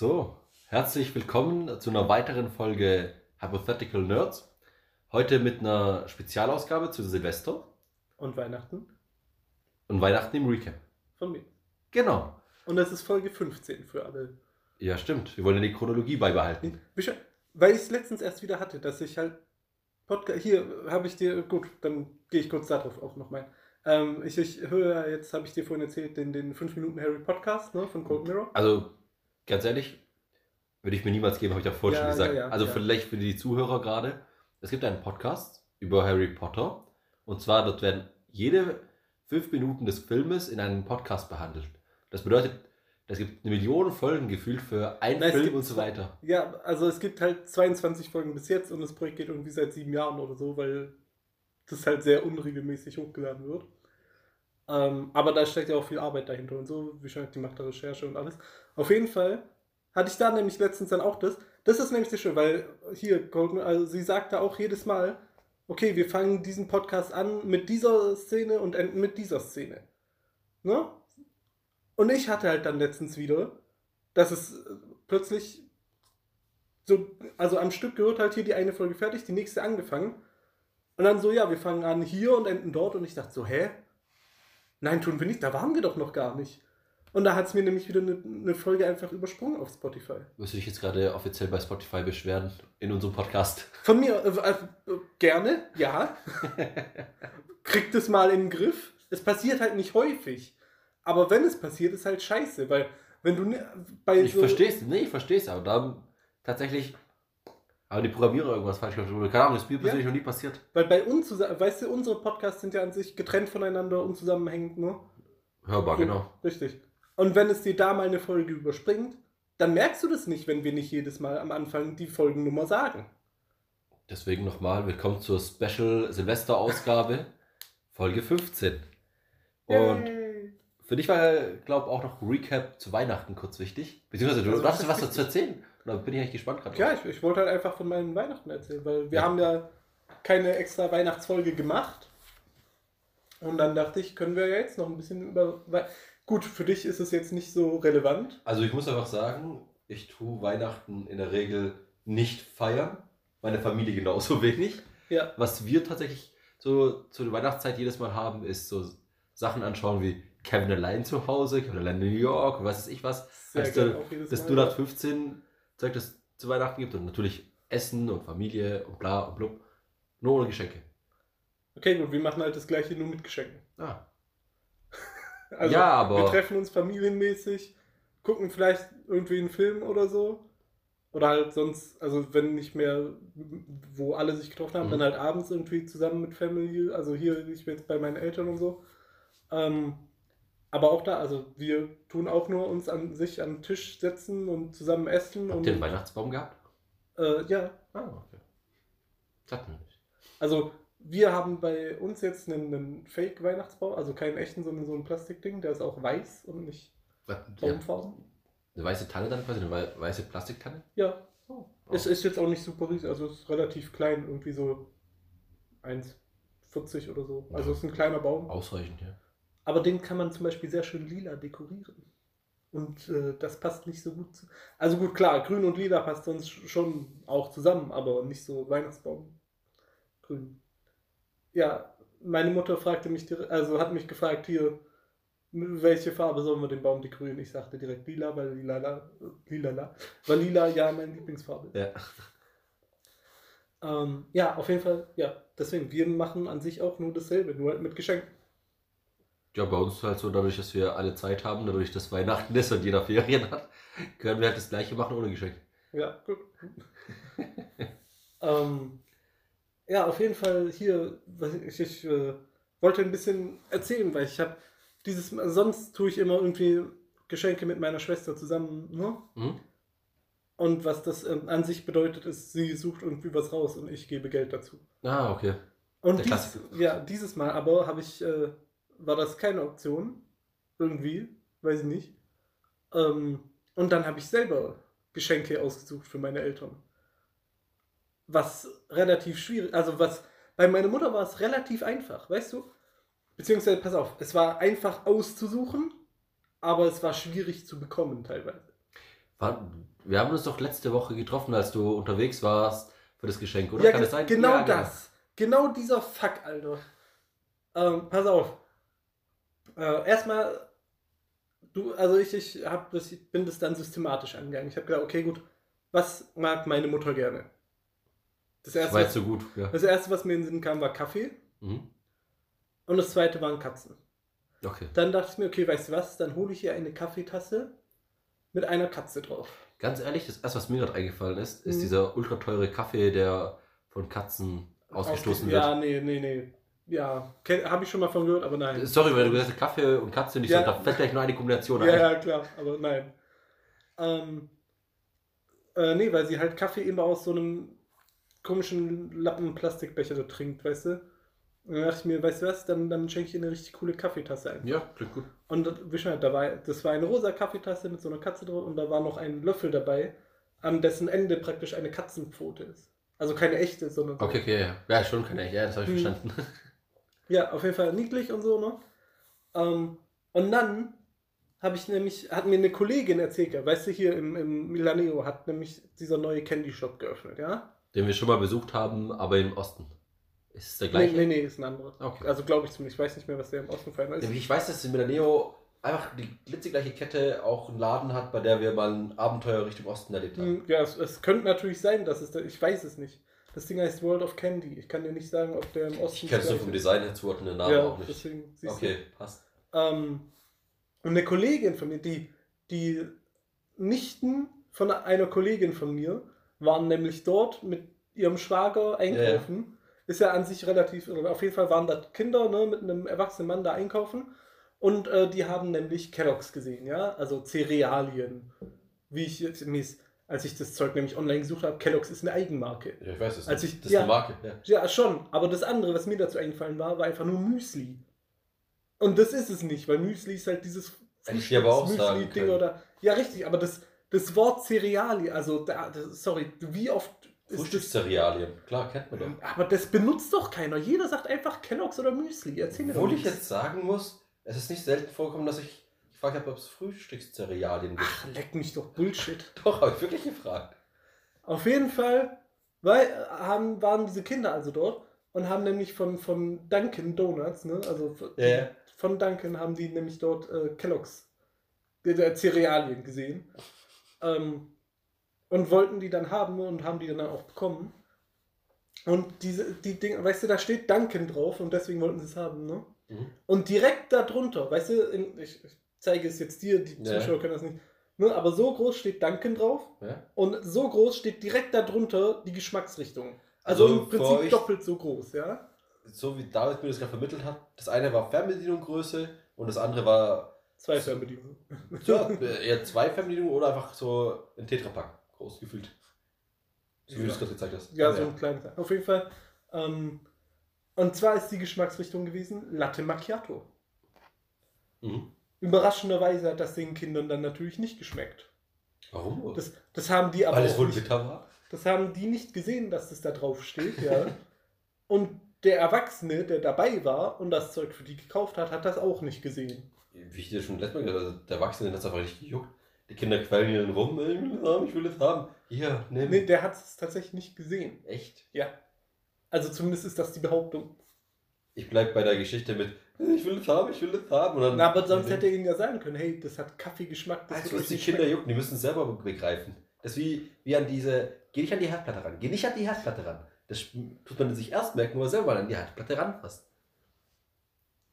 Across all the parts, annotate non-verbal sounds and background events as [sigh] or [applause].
So, herzlich willkommen zu einer weiteren Folge Hypothetical Nerds. Heute mit einer Spezialausgabe zu Silvester Und Weihnachten und Weihnachten im Recap. von mir. Genau. Und das ist Folge 15 für alle. Ja, stimmt. Wir wollen ja die Chronologie beibehalten. Weil ich es letztens erst wieder hatte, dass ich halt Podcast. Hier habe ich dir. Gut, dann gehe ich kurz darauf auch noch mal. Ähm, ich, ich höre jetzt, habe ich dir vorhin erzählt, den, den 5 Minuten Harry Podcast ne, von Cold Mirror. Also, ganz ehrlich, würde ich mir niemals geben, habe ich ja vorher Ja, schon gesagt. ja, ja, also, vielleicht für die Zuhörer gerade. Es gibt einen Podcast über Harry Potter. Und zwar, dort werden jede fünf Minuten des Filmes in einem Podcast behandelt. Das bedeutet, es gibt eine Million Folgen gefühlt für einen Nein, Film gibt und so weiter. Ja, also es gibt halt 22 Folgen bis jetzt und das Projekt geht irgendwie seit sieben Jahren oder so, weil das halt sehr unregelmäßig hochgeladen wird. Ähm, aber da steckt ja auch viel Arbeit dahinter und so, wie schon die macht da Recherche und alles. Auf jeden Fall hatte ich da nämlich letztens dann auch das. Das ist nämlich sehr schön, weil hier, Goldman, also sie sagte auch jedes Mal, okay, wir fangen diesen Podcast an mit dieser Szene und enden mit dieser Szene. Ne? Und ich hatte halt dann letztens wieder, dass es äh, plötzlich so, also am Stück gehört halt hier die eine Folge fertig, die nächste angefangen. Und dann so, ja, wir fangen an hier und enden dort. Und ich dachte so, hä? Nein, tun wir nicht, da waren wir doch noch gar nicht. Und da hat es mir nämlich wieder eine, eine Folge einfach übersprungen auf Spotify. Wirst du dich jetzt gerade offiziell bei Spotify beschweren in unserem Podcast? Von mir, äh, äh, gerne, ja. [laughs] Kriegt es mal in den Griff. Es passiert halt nicht häufig. Aber wenn es passiert, ist halt scheiße, weil wenn du ne- bei Ich verstehe es, nee, ich verstehe es, aber da tatsächlich haben die Programmierer irgendwas falsch gemacht. oder Keine Ahnung, das ist mir Ja. persönlich noch nie passiert. Weil bei uns, weißt du, unsere Podcasts sind ja an sich getrennt voneinander und zusammenhängend, ne? Hörbar, So, genau. Richtig. Und wenn es dir da mal eine Folge überspringt, dann merkst du das nicht, wenn wir nicht jedes Mal am Anfang die Folgennummer sagen. Deswegen nochmal, willkommen zur Special Silvester-Ausgabe, [laughs] Folge 15. Und Yay. für dich war, glaube auch noch Recap zu Weihnachten kurz wichtig. Beziehungsweise du Also, hast was dazu erzählen. Da bin ich eigentlich gespannt gerade. Ja, ich, ich wollte halt einfach von meinen Weihnachten erzählen, weil wir Ja. haben ja keine extra Weihnachtsfolge gemacht. Und dann dachte ich, können wir ja jetzt noch ein bisschen über. Wei- Gut, für dich ist es jetzt nicht so relevant. Also ich muss einfach sagen, ich tue Weihnachten in der Regel nicht feiern. Meine Familie genauso [laughs] wenig. Ja. Was wir tatsächlich so zu der Weihnachtszeit jedes Mal haben, ist so Sachen anschauen wie Kevin allein zu Hause, Kevin allein in New York, was weiß ich was. Sehr auch jedes das Mal. 0815 Zeug, das es zu Weihnachten gibt und natürlich Essen und Familie und bla und blub. Nur ohne Geschenke. Okay, gut, wir machen halt das gleiche nur mit Geschenken. Ah. [laughs] Also, ja, aber Wir treffen uns familienmäßig, gucken vielleicht irgendwie einen Film oder so. Oder halt sonst, also wenn nicht mehr, wo alle sich getroffen haben, Mhm. dann halt abends irgendwie zusammen mit Family. Also hier, ich bin jetzt bei meinen Eltern und so. Ähm, aber auch da, also wir tun auch nur uns an sich an den Tisch setzen und zusammen essen. habt und, ihr einen Weihnachtsbaum gehabt? äh, ja, Ah, okay. Hatten wir nicht. also wir haben bei uns jetzt einen, einen Fake-Weihnachtsbaum, also keinen echten, sondern so ein Plastikding, der ist auch weiß und nicht Was, ja, baumfarben. eine weiße Tanne dann quasi, eine wei- weiße Plastiktanne? Ja, Oh. Es ist jetzt auch nicht super riesig, also es ist relativ klein, irgendwie so 1,40 oder so. Also Ja. es ist ein kleiner Baum. Ausreichend, ja. Aber den kann man zum Beispiel sehr schön lila dekorieren. Und äh, das passt nicht so gut zu. Also gut, klar, grün und lila passt sonst schon auch zusammen, aber nicht so Weihnachtsbaum. Grün. Ja, meine Mutter fragte mich, direkt- also hat mich gefragt, hier, welche Farbe sollen wir den Baum dekorieren? Ich sagte direkt lila, weil lila, lila, lila, weil lila ja meine Lieblingsfarbe ist. Ja. Ähm, ja, auf jeden Fall, ja. Deswegen, wir machen an sich auch nur dasselbe, nur halt mit Geschenken. Ja, bei uns ist halt so, dadurch, dass wir alle Zeit haben, dadurch, dass Weihnachten ist und jeder Ferien hat, können wir halt das gleiche machen ohne Geschenk. Ja, gut. ähm, ja, auf jeden Fall hier, ich, ich äh, wollte ein bisschen erzählen, weil ich habe dieses, sonst tue ich immer irgendwie Geschenke mit meiner Schwester zusammen, ne? Mhm. Und was das ähm, an sich bedeutet, ist, sie sucht irgendwie was raus und ich gebe Geld dazu. Ah, okay. Und Der dies, ja, dieses Mal aber habe ich, äh, war das keine Option. Irgendwie, weiß ich nicht. Ähm, und dann habe ich selber Geschenke ausgesucht für meine Eltern. Was relativ schwierig, also was, bei meiner Mutter war es relativ einfach, weißt du? Beziehungsweise, pass auf, es war einfach auszusuchen, aber es war schwierig zu bekommen teilweise. Wir haben uns doch letzte Woche getroffen, als du unterwegs warst für das Geschenk, oder? Ja, Kann das sein? genau Ja, das. Genau dieser Fuck, Alter. Ähm, pass auf. Äh, erstmal, du, also ich, ich, hab das, bin das dann systematisch angegangen. Ich habe gedacht, okay, gut, was mag meine Mutter gerne? Das Das erste, jetzt so gut. Ja. das erste, was mir in den Sinn kam, war Kaffee. Mhm. Und das zweite waren Katzen. Okay. Dann dachte ich mir, okay, weißt du was, dann hole ich hier eine Kaffeetasse mit einer Katze drauf. Ganz ehrlich, das erste, was mir gerade eingefallen ist, ist Mhm. dieser ultra teure Kaffee, der von Katzen ausgestoßen wird. Ja, nee, nee, nee. Ja, habe ich schon mal von gehört, aber nein. Sorry, weil du gesagt hast, Kaffee und Katze nicht Ja. so, da fällt gleich nur eine Kombination Ja, ein. ja, klar, aber nein. Ähm, äh, nee, weil sie halt Kaffee immer aus so einem komischen Lappen-Plastikbecher so trinkt, weißt du? Und dann dachte ich mir, weißt du was, dann, dann schenke ich ihr eine richtig coole Kaffeetasse ein. Ja, klingt gut. Und das, wie schon, da war, das war eine rosa Kaffeetasse mit so einer Katze drauf und da war noch ein Löffel dabei, an dessen Ende praktisch eine Katzenpfote ist. Also keine echte, sondern so. Okay, okay, ja. Ja, schon kann ich. Ja, das habe ich Hm. verstanden. [laughs] Ja, auf jeden Fall niedlich und so, ne? Ähm, und dann habe ich nämlich, hat mir eine Kollegin erzählt, ja, weißt du, hier im, im Milaneo hat nämlich dieser neue Candy Shop geöffnet, ja? Den wir schon mal besucht haben, aber im Osten. Ist es der Nee, gleiche? nee, nee, ist ein anderer. Okay. Also glaube ich zumindest, ich weiß nicht mehr, was der im Osten für einer ist. Ich weiß, dass in Milaneo einfach die glitzegleiche Kette auch einen Laden hat, bei der wir mal ein Abenteuer Richtung Osten erlebt haben. Hm, Ja, es, es könnte natürlich sein, dass es da, ich weiß es nicht. Das Ding heißt World of Candy. Ich kann dir nicht sagen, ob der im Osten. Ich kenne es gleich vom. Design her zuordnen, den Namen Ja, auch nicht. deswegen siehst Okay, passt. du. Ähm, und eine Kollegin von mir, die, die Nichten von einer Kollegin von mir, waren nämlich dort mit ihrem Schwager einkaufen. Ist ja an sich relativ, auf jeden Fall waren da Kinder ne, mit einem erwachsenen Mann da einkaufen. Und äh, die haben nämlich Kelloggs gesehen, ja, also Cerealien. Wie ich jetzt, als ich das Zeug nämlich online gesucht habe, Kelloggs ist eine Eigenmarke. Ja, ich weiß es Als ich- das ist ja. eine Marke. Ja. Ja, schon. Aber das andere, was mir dazu eingefallen war, war einfach nur Müsli. Und das ist es nicht, weil Müsli ist halt dieses Müsli-Ding oder. Ja, richtig, aber das, das Wort Cereali, also da, das, sorry, wie oft. Frühstückscerealien. Klar, kennt man doch. Aber das benutzt doch keiner. Jeder sagt einfach Kelloggs oder Müsli. Erzähl mir Obwohl ich jetzt sagen muss, es ist nicht selten vorgekommen, dass ich gefragt habe, ob es Frühstückscerealien gibt. Ach, leck mich doch Bullshit. [laughs] Doch, habe ich wirklich gefragt. Auf jeden Fall weil, haben, waren diese Kinder also dort und haben nämlich von, von Dunkin' Donuts, ne, also von, ja. von Dunkin' haben die nämlich dort äh, Kelloggs, äh, äh, Cerealien gesehen ähm, und wollten die dann haben und haben die dann auch bekommen. Und diese, die Dinge, weißt du, da steht Dunkin' drauf und deswegen wollten sie es haben, ne? Mhm. Und direkt darunter, weißt du, in, ich, ich zeige es jetzt dir, die Ja. Zuschauer können das nicht, ne, aber so groß steht Dunkin' drauf Ja? und so groß steht direkt darunter die Geschmacksrichtung. Also, Also im Prinzip euch- doppelt so groß, ja? So wie David mir das gerade vermittelt hat, das eine war Fernbedienung-Größe und das andere war Zwei Fernbedienungen. ja, [laughs] äh, eher zwei Fernbedienungen oder einfach so ein Tetrapack groß gefühlt. So wie du es gerade gezeigt hast. Ja, Aber so ein kleines. Auf jeden Fall. Ähm, und zwar ist die Geschmacksrichtung gewesen Latte Macchiato. Mhm. Überraschenderweise hat das den Kindern dann natürlich nicht geschmeckt. Warum? Das, das haben die aber Weil es wohl bitter war? das haben die nicht gesehen, dass das da drauf steht, ja. [laughs] und der Erwachsene, der dabei war und das Zeug für die gekauft hat, hat das auch nicht gesehen. Wie ich dir schon letztes Mal gesagt habe, also der Erwachsene hat es einfach nicht gejuckt. Die Kinder quälen ihn dann rum, ich will das haben, ich will das haben. Hier, nimm. Nee, der hat es tatsächlich nicht gesehen. Echt? Ja. Also zumindest ist das die Behauptung. Ich bleib bei der Geschichte mit, ich will das haben, ich will das haben. Und dann, Na, aber sonst hätte er ihnen ja sagen können, hey, das hat Kaffeegeschmack, das Also, euch die Kinder jucken, die müssen es selber begreifen. Das ist wie, wie an diese, geh nicht an die Herdplatte ran, geh nicht an die Herdplatte ran. Das tut man sich erst merken, wenn man selber an die Herdplatte ranfasst.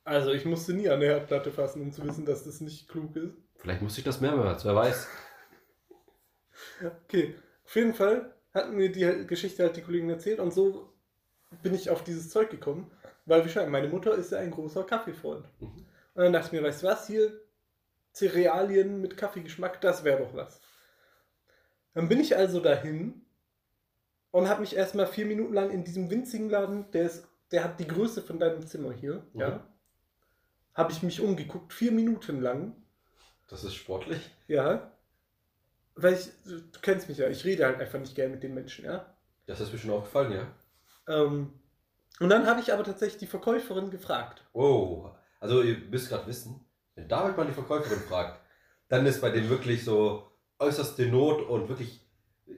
Also ich musste nie an der Herdplatte fassen, um zu wissen, dass das nicht klug ist. Vielleicht muss ich das mehrmals, wer weiß. [laughs] Okay, auf jeden Fall hat mir die Geschichte halt die Kollegin erzählt und so bin ich auf dieses Zeug gekommen, weil wie schon, meine Mutter ist ja ein großer Kaffeefreund. Mhm. Und dann dachte ich mir, weißt du was, hier Cerealien mit Kaffeegeschmack, das wäre doch was. Dann bin ich also dahin und habe mich erstmal vier Minuten lang in diesem winzigen Laden, der, ist, der hat die Größe von deinem Zimmer hier, Mhm. ja, habe ich mich umgeguckt, vier Minuten lang. Das ist sportlich. Ja. Weil ich, du kennst mich ja, ich rede halt einfach nicht gern mit den Menschen, ja. Das ist mir schon aufgefallen, ja. Ähm, und dann habe ich aber tatsächlich die Verkäuferin gefragt. Wow. Also ihr müsst gerade wissen, wenn David mal die Verkäuferin fragt, dann ist bei dem wirklich so äußerste Not und wirklich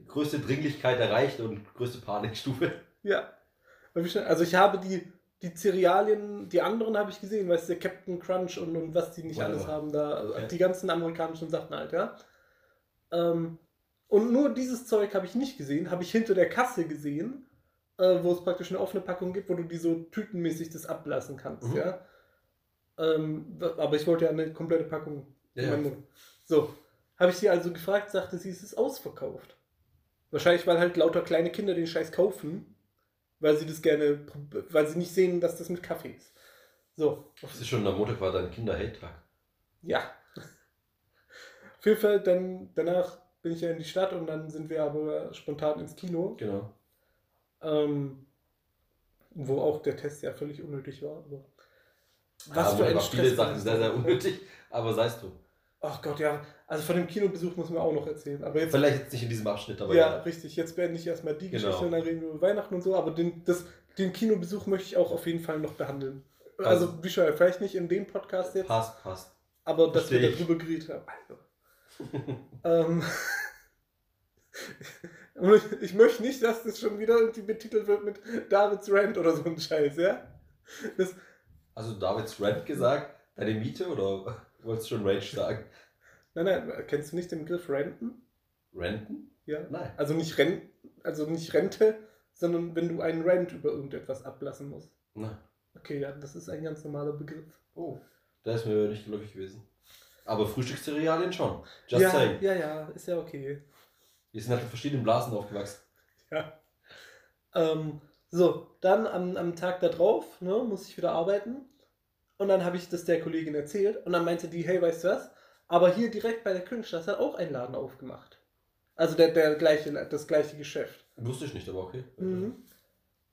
größte Dringlichkeit erreicht und größte Panikstufe. Ja. Also ich habe die, die Cerealien, die anderen habe ich gesehen, weißt du, Captain Crunch und, und was die nicht Whatever. alles haben da, Okay. die ganzen amerikanischen Sachen halt, ja. Ähm, und nur dieses Zeug habe ich nicht gesehen, habe ich hinter der Kasse gesehen, äh, wo es praktisch eine offene Packung gibt, wo du die so tütenmäßig das ablassen kannst, Mhm. ja. Ähm, aber ich wollte ja eine komplette Packung. Ja, Mund. So, habe ich sie also gefragt, sagte sie, es ist ausverkauft. Wahrscheinlich, weil halt lauter kleine Kinder den Scheiß kaufen, weil sie das gerne, weil sie nicht sehen, dass das mit Kaffee ist. So, Das ist schon am Montag war dein Kinder-Hate-Tag. ja. Auf jeden Fall, dann, danach bin ich ja in die Stadt und dann sind wir aber spontan ins Kino, Genau. Ähm, wo auch der Test ja völlig unnötig war. Aber Was für ein viele Stress Sachen war sehr, sehr unnötig, aber sei es drum. Ach Gott, ja. Also von dem Kinobesuch muss man auch noch erzählen. Aber jetzt Vielleicht jetzt nicht in diesem Abschnitt, aber ja, richtig. Jetzt beende ich erstmal die Genau. Geschichte und dann reden wir über Weihnachten und so. Aber den, das, den Kinobesuch möchte ich auch auf jeden Fall noch behandeln. Also, Also- wie schon, vielleicht nicht in dem Podcast jetzt, Passt, passt. aber dass wir versteh ich. darüber geredet haben. Also. [laughs] ähm, und [laughs] ich, möchte nicht, dass das schon wieder irgendwie betitelt wird mit Davids Rant oder so ein Scheiß, ja? Das, Also Davids Rant gesagt, deine Miete oder [laughs] wolltest du schon Rage sagen? nein, nein, kennst du nicht den Begriff Renten? Renten? Ja. Nein. Also nicht Rent, also nicht Rente, sondern wenn du einen Rent über irgendetwas ablassen musst. Nein. Okay, ja, das ist ein ganz normaler Begriff. Oh, da ist mir nicht geläufig gewesen. Aber Frühstückscerealien schon. Just ja, saying. ja, ja, ist ja okay. Wir sind halt in verschiedenen Blasen aufgewachsen. [laughs] Ja. Ähm, so, dann am, am Tag da drauf ne, muss ich wieder arbeiten. Und dann habe ich das der Kollegin erzählt. Und dann meinte die, hey, weißt du was? Aber hier direkt bei der Königstraße hat auch ein Laden aufgemacht. Also der, der gleiche, das gleiche Geschäft. Wusste ich nicht, aber okay. Mhm.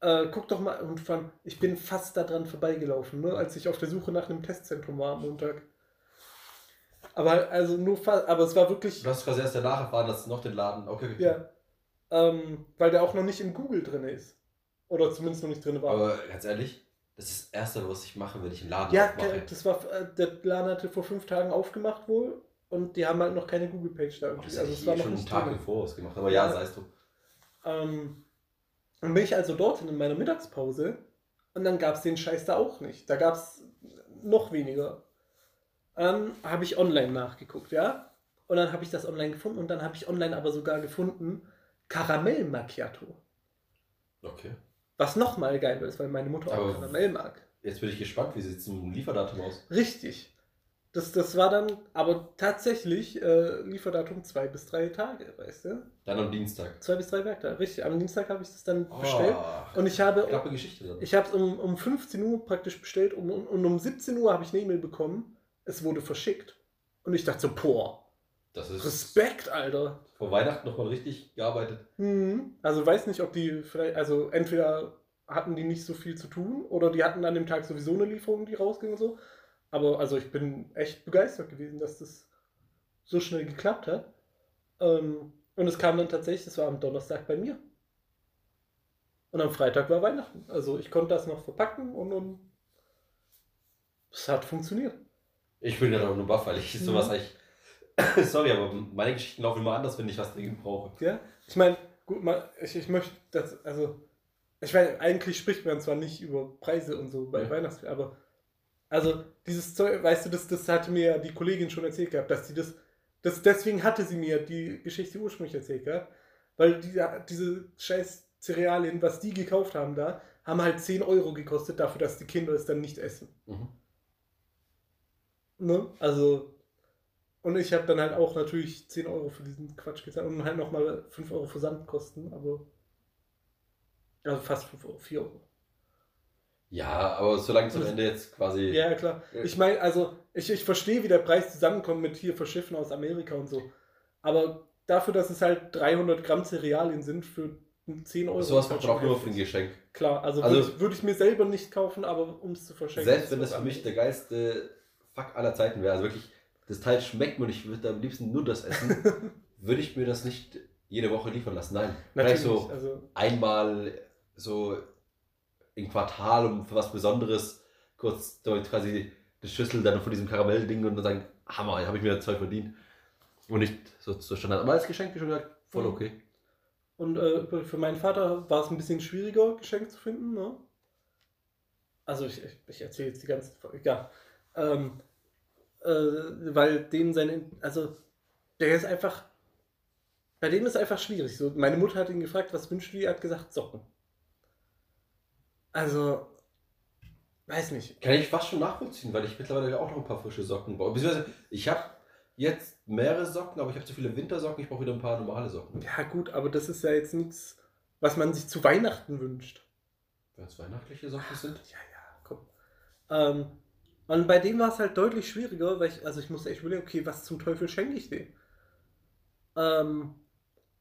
Äh, guck doch mal, und ich bin fast daran vorbeigelaufen, ne, als ich auf der Suche nach einem Testzentrum war am Montag. Aber also nur fast, aber es war wirklich, Du hast quasi erst danach erfahren, dass es noch den Laden. Okay, okay. ja, ähm, weil der auch noch nicht in Google drin ist. Oder zumindest noch nicht drin war. Aber ganz ehrlich, das ist das Erste, was ich mache, wenn ich einen Laden ja, aufmache. das war, äh, der Laden hatte vor fünf Tagen aufgemacht wohl und die haben halt noch keine Google-Page da Oh, irgendwie. das Also war eh noch schon einen Tag im Voraus gemacht. Aber ja, Ja. sei es drum. Ähm, dann bin ich also dorthin in meiner Mittagspause und dann gab es den Scheiß da auch nicht. Da gab es noch weniger. Dann habe ich online nachgeguckt, ja. Und dann habe ich das online gefunden und dann habe ich online aber sogar gefunden Karamell Macchiato. Okay. Was nochmal geil ist, weil meine Mutter Aber- auch Karamell mag. Jetzt bin ich gespannt, wie sieht es im Lieferdatum aus? Richtig. Das, das war dann aber tatsächlich äh, Lieferdatum zwei bis drei Tage, weißt du? Dann am Dienstag. Zwei bis drei Werktage. Richtig. Am Dienstag habe ich das dann Oh, bestellt. Und ich habe Geschichte dann. Ich habe es um, um 15 Uhr praktisch bestellt und, und, und um 17 Uhr habe ich eine E-Mail bekommen. Es wurde verschickt. Und ich dachte so, boah, das ist Respekt, Alter. vor Weihnachten nochmal richtig gearbeitet. Mhm. Also weiß nicht, ob die vielleicht, also entweder hatten die nicht so viel zu tun oder die hatten an dem Tag sowieso eine Lieferung, die rausging und so. Aber also ich bin echt begeistert gewesen, dass das so schnell geklappt hat. Ähm, und es kam dann tatsächlich, das war am Donnerstag bei mir. Und am Freitag war Weihnachten. Also ich konnte das noch verpacken und, und es hat funktioniert. Ich bin gerade auch nur baff, weil ich Mhm. sowas eigentlich. [coughs] Sorry, aber meine Geschichten laufen immer anders, wenn ich was dringend brauche. Ja, ich meine, gut, mal, ich, ich möchte das, also, ich meine, eigentlich spricht man zwar nicht über Preise und so bei Ja. Weihnachtsfeiern, aber, also, dieses Zeug, weißt du, das, das hatte mir ja die Kollegin schon erzählt gehabt, dass sie das, das, deswegen hatte sie mir die Geschichte ursprünglich erzählt gehabt, weil die, diese scheiß Cerealien, was die gekauft haben da, haben halt 10 Euro gekostet dafür, dass die Kinder es dann nicht essen. Mhm. Ne? Also, und ich habe dann halt auch natürlich 10 Euro für diesen Quatsch gezahlt und halt nochmal 5 Euro Versandkosten, aber. Also fast 5 Euro, 4 Euro. Ja, aber solange am Das- Ende jetzt quasi. Ja, klar. Ich meine, also, ich, ich verstehe, wie der Preis zusammenkommt mit hier Verschiffen aus Amerika und so. Aber dafür, dass es halt 300 Gramm Cerealien sind für 10 Euro. sowas macht man auch nur für ein. Geschenk. Klar, also, Also- würde, ich, würde ich mir selber nicht kaufen, aber um es zu verschenken. Selbst wenn das für mich der geilste Fuck aller Zeiten wäre, also wirklich, das Teil schmeckt mir und ich würde am liebsten nur das essen, [laughs] würde ich mir das nicht jede Woche liefern lassen. Nein, Natürlich, vielleicht so also, einmal so im Quartal um für was Besonderes kurz quasi die Schüssel dann von diesem Karamellding und dann sagen, Hammer, habe ich mir das Zeug verdient. Und nicht so, so Standard. Aber als Geschenk, wie schon gesagt, voll Mhm. okay. Und äh, für meinen Vater war es ein bisschen schwieriger, Geschenk zu finden. Ne? Also ich, ich, ich erzähle jetzt die ganze Folge. Ja. Ähm, äh, weil dem seine, also der ist einfach, bei dem ist einfach schwierig. So, meine Mutter hat ihn gefragt, was wünschst du dir? Er hat gesagt, Socken. Also, weiß nicht. Kann ich fast schon nachvollziehen, weil ich mittlerweile auch noch ein paar frische Socken brauche. Beziehungsweise, ich habe jetzt mehrere Socken, aber ich habe zu viele Wintersocken, ich brauche wieder ein paar normale Socken. Ja gut, aber das ist ja jetzt nichts, was man sich zu Weihnachten wünscht. Wenn es weihnachtliche Socken sind. Ja, ja, komm. Ähm, und bei dem war es halt deutlich schwieriger, weil ich, also ich musste echt überlegen, okay, was zum Teufel schenke ich dem? Ähm,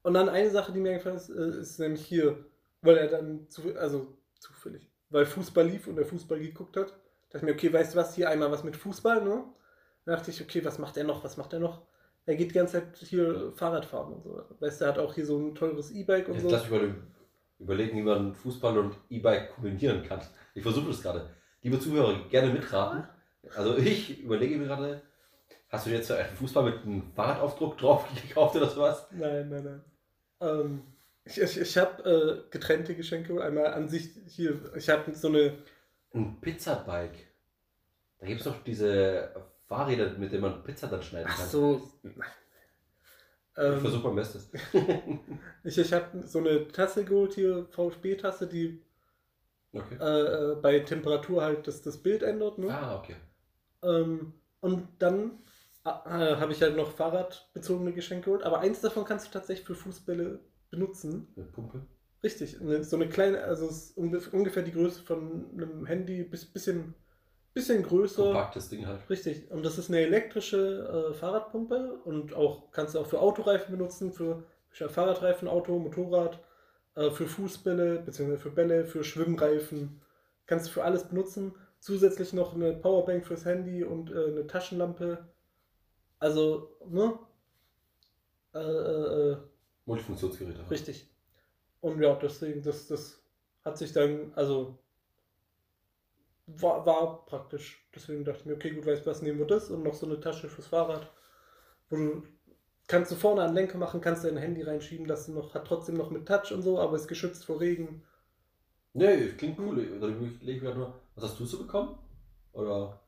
und dann eine Sache, die mir eingefallen ist, äh, ist nämlich hier, weil er dann, zu, also zufällig, weil Fußball lief und der Fußball geguckt hat, dachte ich mir, okay, weißt du was, hier einmal was mit Fußball, ne? Dann dachte ich, okay, was macht er noch, was macht er noch? Er geht die ganze Zeit hier Fahrrad fahren und so. Weißt du, er hat auch hier so ein teures E-Bike und Jetzt so. lass mich mal überlegen, wie man Fußball und E-Bike kombinieren kann. Ich versuche das gerade. Liebe Zuhörer, gerne mitraten. Also ich überlege mir gerade, hast du dir jetzt einen Fußball mit einem Fahrradaufdruck drauf gekauft oder sowas? Nein, nein, nein. Ähm, ich ich, ich habe äh, getrennte Geschenke. Einmal an sich hier, ich habe so eine. Ein Pizzabike. Da gibt es doch diese Fahrräder, mit denen man Pizza dann schneiden Ach kann. so. Ich Ähm, versuche mein Bestes. [laughs] ich ich habe so eine Tasse geholt hier, VSB-Tasse, die Okay. äh, äh, bei Temperatur halt das, das Bild ändert. Ne? Ah, okay. Ähm, und dann äh, habe ich halt noch fahrradbezogene Geschenke geholt. Aber eins davon kannst du tatsächlich für Fußbälle benutzen. Eine Pumpe. Richtig, so eine kleine, also es ist ungef- ungefähr die Größe von einem Handy, bis bisschen, bisschen größer. Kompaktes Ding halt. Richtig, und das ist eine elektrische äh, Fahrradpumpe und auch kannst du auch für Autoreifen benutzen, für, für Fahrradreifen, Auto, Motorrad, äh, für Fußbälle, beziehungsweise für Bälle, für Schwimmreifen. Kannst du für alles benutzen. Zusätzlich noch eine Powerbank fürs Handy und äh, eine Taschenlampe. Also, ne? Äh, äh, äh, Multifunktionsgeräte. halt. Richtig. Und ja, deswegen, das, das hat sich dann, also war, war praktisch. Deswegen dachte ich mir, okay, gut, weißt du was, nehmen wir das und noch so eine Tasche fürs Fahrrad, wo du kannst du vorne an Lenker machen, kannst dein Handy reinschieben, dass du noch, hat trotzdem noch mit Touch und so, aber ist geschützt vor Regen. Nee, klingt cool. Ich lege gerade nur. Was hast du so bekommen? Oder?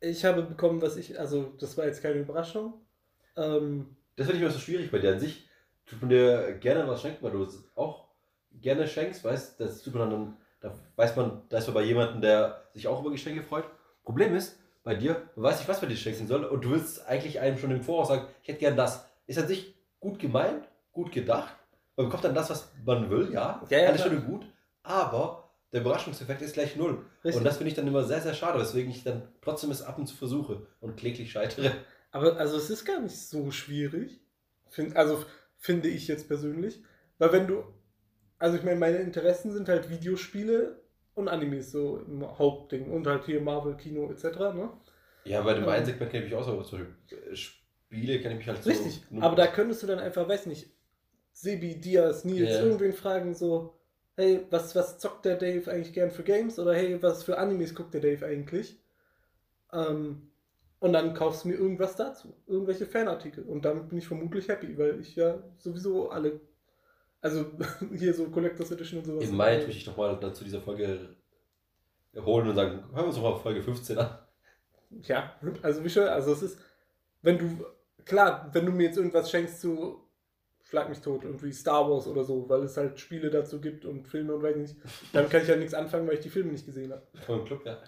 Ich habe bekommen, was ich, also das war jetzt keine Überraschung. Ähm, Das finde ich immer so schwierig bei dir. An sich tut man dir gerne was schenken, weil du es auch gerne schenkst, weißt das tut man dann, da weiß man, da ist man bei jemandem, der sich auch über Geschenke freut. Problem ist, bei dir, man weiß nicht, was man dir schenken soll und du willst eigentlich einem schon im Voraus sagen, ich hätte gern das. Ist an sich gut gemeint, gut gedacht. Man bekommt dann das, was man will, ja. Ja, ja, alles schön und gut. Aber der Überraschungseffekt ist gleich null. richtig. Und das finde ich dann immer sehr, sehr schade, weswegen ich dann trotzdem es ab und zu versuche und kläglich scheitere. Aber also es ist gar nicht so schwierig. Find, also finde ich jetzt persönlich. Weil wenn du. Also ich meine, meine Interessen sind halt Videospiele und Animes so im Hauptding. Und halt hier Marvel, Kino etc. Ne? Ja, bei dem Ähm. einen Segment kenne ich mich aber zum Beispiel äh, Spiele kenne ich mich halt so. Richtig. Aber da könntest du dann einfach, weiß nicht, Sebi, Diaz, Nils, Ja. irgendwen fragen, so, hey, was, was zockt der Dave eigentlich gern für Games? Oder hey, was für Animes guckt der Dave eigentlich? Ähm, und dann kaufst du mir irgendwas dazu. Irgendwelche Fanartikel. Und damit bin ich vermutlich happy, weil ich ja sowieso alle. Also [laughs] hier so Collectors Edition und sowas. Im Mai tue ich nochmal zu dieser Folge holen und sagen, hören wir uns doch mal Folge 15 an. Ja, also wie schon, also es ist, wenn du, klar, wenn du mir jetzt irgendwas schenkst zu Schlag mich tot, irgendwie Star Wars oder so, weil es halt Spiele dazu gibt und Filme und weiß nicht, damit kann ich ja nichts anfangen, weil ich die Filme nicht gesehen habe. Vom Club, ja.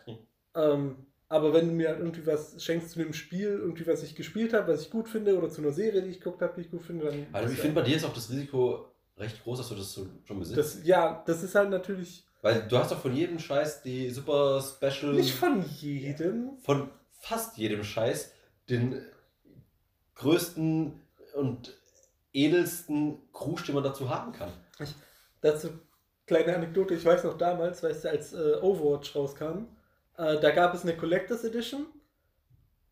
Ähm, aber wenn du mir halt irgendwie was schenkst zu einem Spiel, irgendwie was ich gespielt habe, was ich gut finde, oder zu einer Serie, die ich geguckt habe, die ich gut finde, dann. Also ich finde, bei dir ist auch das Risiko recht groß, dass du das so schon besitzt. das, ja, das ist halt natürlich Weil du hast doch von jedem Scheiß die super Special. nicht von jedem. von fast jedem Scheiß den größten und edelsten Krusch, den man dazu haben kann. Dazu kleine Anekdote, ich weiß noch damals, weißt du, als äh, Overwatch rauskam, äh, da gab es eine Collectors Edition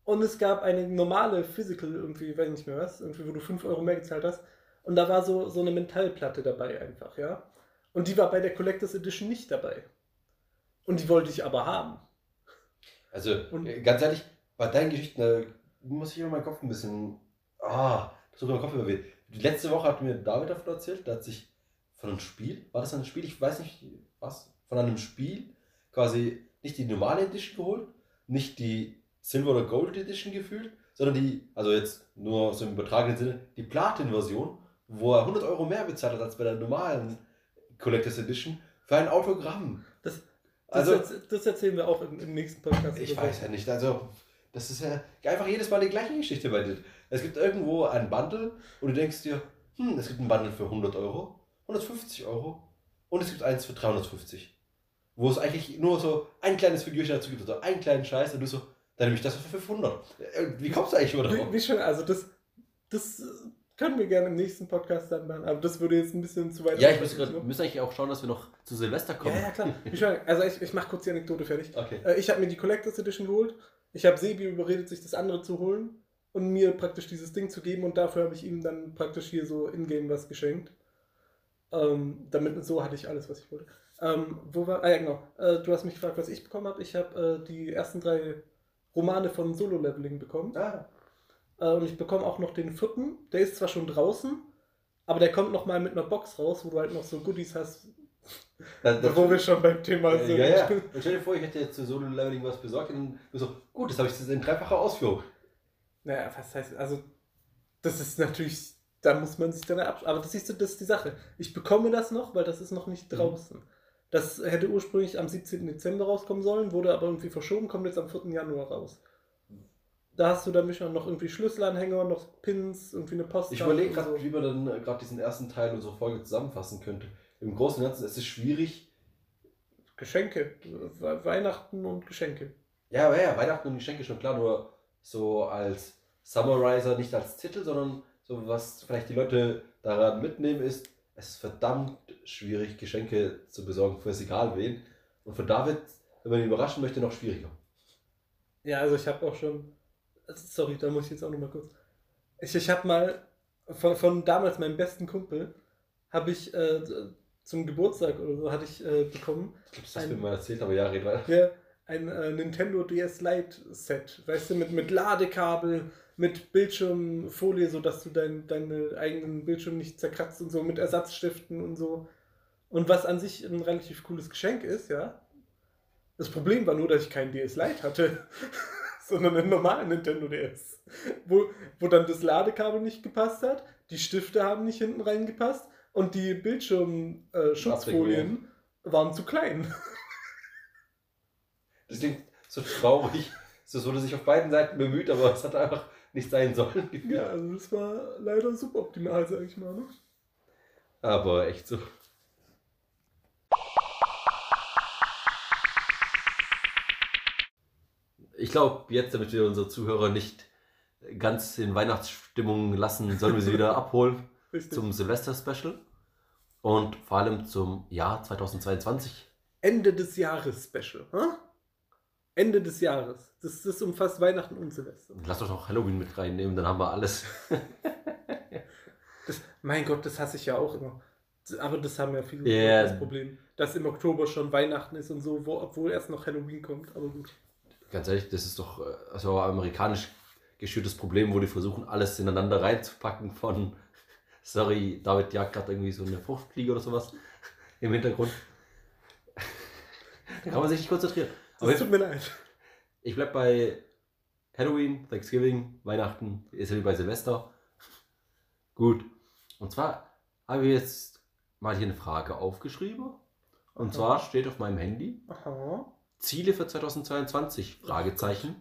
und es gab eine normale Physical, irgendwie, weiß nicht mehr was, irgendwie, wo du 5 Euro mehr gezahlt hast. Und da war so, so eine Metallplatte dabei einfach, ja. Und die war bei der Collectors Edition nicht dabei. Und die wollte ich aber haben. Also Und- äh, ganz ehrlich, bei deinen Geschichten da muss ich immer meinen Kopf ein bisschen Ah, das tut mir Kopf überweht. Die letzte Woche hat mir David davon erzählt, der hat sich von einem Spiel, war das ein Spiel, ich weiß nicht was, von einem Spiel quasi nicht die normale Edition geholt, nicht die Silver oder Gold Edition gefühlt, sondern die, also jetzt nur so im übertragenen Sinne, die Platin-Version, wo er 100 Euro mehr bezahlt hat als bei der normalen Collectors Edition für ein Autogramm. Das, Also- das, das erzählen wir auch im, im nächsten Podcast. Ich weiß ja nicht, also das ist ja einfach jedes Mal die gleiche Geschichte bei dir. Es gibt irgendwo ein Bundle und du denkst dir, hm, es gibt ein Bundle für 100 Euro, 150 Euro und es gibt eins für 350. Wo es eigentlich nur so ein kleines Figürchen dazu gibt, oder einen kleinen Scheiß und du so, dann nehme ich das für 500. Äh, Wie kommst du eigentlich über drauf? Wie, wie schon, also das, das äh, können wir gerne im nächsten Podcast dann machen, aber das würde jetzt ein bisschen zu weit Ja, ich muss grad, ne? müssen eigentlich auch schauen, dass wir noch zu Silvester kommen. Ja, ja, klar. Wie schon, also ich, ich mache kurz die Anekdote fertig. Okay. Äh, Ich habe mir die Collectors Edition geholt. Ich habe Sebi überredet, sich das andere zu holen und mir praktisch dieses Ding zu geben und dafür habe ich ihm dann praktisch hier so in-game was geschenkt. Ähm, damit so hatte ich alles, was ich wollte. Ähm, wo war, ah ja genau, äh, du hast mich gefragt, was ich bekommen habe. Ich habe äh, die ersten drei Romane von Solo Leveling bekommen. Ah, Äh, und ich bekomme auch noch den vierten. Der ist zwar schon draußen, aber der kommt noch mal mit einer Box raus, wo du halt noch so Goodies hast, dann, dann, [laughs] wo wir schon beim Thema sind. ja, ja. [laughs] Und stell dir vor, ich hätte jetzt zu Solo Leveling was besorgt und so, gut, das habe ich jetzt in dreifacher Ausführung. Naja, was heißt, also, das ist natürlich, da muss man sich dann ab. Aber das siehst du, das ist die Sache. Ich bekomme das noch, weil das ist noch nicht Mhm. draußen. Das hätte ursprünglich am 17. Dezember rauskommen sollen, wurde aber irgendwie verschoben, kommt jetzt am 4. Januar raus. Da hast du dann schon noch irgendwie Schlüsselanhänger, noch Pins, irgendwie eine Post. Ich überlege gerade, wie man dann äh, gerade diesen ersten Teil unserer Folge zusammenfassen könnte. Im Großen und Ganzen ist es schwierig. Geschenke. We- Weihnachten und Geschenke. Ja, ja, Weihnachten und Geschenke schon klar, nur so als Summarizer, nicht als Titel, sondern so was vielleicht die Leute daran mitnehmen ist, es ist verdammt schwierig, Geschenke zu besorgen für es egal wen. Und für David, wenn man ihn überraschen möchte, noch schwieriger. Ja, also ich habe auch schon. Sorry, da muss ich jetzt auch noch mal kurz. Ich, ich habe mal von, von damals meinem besten Kumpel, habe ich äh, zum Geburtstag oder so, hatte ich äh, bekommen, Ich glaube, das Ein- mir mal erzählt, aber ja, red weiter. ja, ein äh, Nintendo DS Lite Set. Weißt du, mit, mit Ladekabel, mit Bildschirmfolie, sodass du dein, deinen eigenen Bildschirm nicht zerkratzt und so, mit Ersatzstiften und so. Und was an sich ein relativ cooles Geschenk ist, ja. Das Problem war nur, dass ich keinen DS Lite hatte, [laughs] sondern einen normalen Nintendo DS. Wo, wo dann das Ladekabel nicht gepasst hat, die Stifte haben nicht hinten reingepasst und die Bildschirmschutzfolien äh, waren zu klein. Das klingt so traurig. Es wurde sich auf beiden Seiten bemüht, aber es hat einfach nicht sein sollen. Ja, also das war leider suboptimal, sag ich mal. Ne? Aber echt so. Ich glaube, jetzt, damit wir unsere Zuhörer nicht ganz in Weihnachtsstimmung lassen, sollen wir sie wieder [laughs] abholen Richtig. zum Silvester-Special und vor allem zum Jahr 2022. Ende des Jahres Special. Hä? Ende des Jahres. Das, das umfasst Weihnachten und Silvester. Lass doch noch Halloween mit reinnehmen, dann haben wir alles. Das, mein Gott, das hasse ich ja auch immer. Aber das haben ja viele Ja. das Problem, dass im Oktober schon Weihnachten ist und so, wo, obwohl erst noch Halloween kommt. Aber gut. Ganz ehrlich, das ist doch äh, also amerikanisch geschürtes Problem, wo die versuchen, alles ineinander reinzupacken von, [laughs] sorry, David jagt gerade irgendwie so eine Fruchtfliege oder sowas im Hintergrund. [laughs] Kann man sich nicht konzentrieren. Aber Das tut mir leid. ich bleib bei Halloween, Thanksgiving, Weihnachten, ist ja wie bei Silvester. Gut. Und zwar habe ich jetzt mal hier eine Frage aufgeschrieben. Und Aha. zwar steht auf meinem Handy, Aha. Ziele für 2022? Fragezeichen.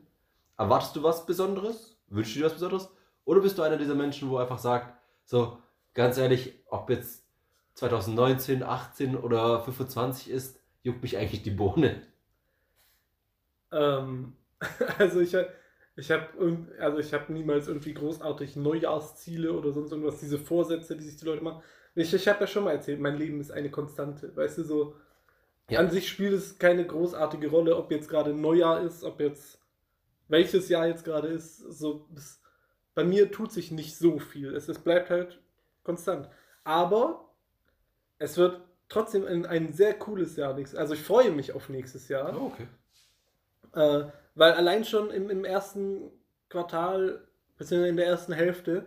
Erwartest du was Besonderes? Wünschst du dir was Besonderes? Oder bist du einer dieser Menschen, wo einfach sagt, so ganz ehrlich, ob jetzt 2019, 18 oder 25 ist, juckt mich eigentlich die Bohne. Ähm, [laughs] also ich, ich habe also ich hab niemals irgendwie großartig Neujahrsziele oder sonst irgendwas, diese Vorsätze, die sich die Leute machen. Ich, ich habe ja schon mal erzählt, mein Leben ist eine Konstante. Weißt du, so Ja. an sich spielt es keine großartige Rolle, ob jetzt gerade Neujahr ist, ob jetzt welches Jahr jetzt gerade ist. So, das, bei mir tut sich nicht so viel. Es, es bleibt halt konstant. Aber es wird trotzdem ein, ein sehr cooles Jahr. Also ich freue mich auf nächstes Jahr. okay. Äh, weil allein schon im, im ersten Quartal beziehungsweise in der ersten Hälfte,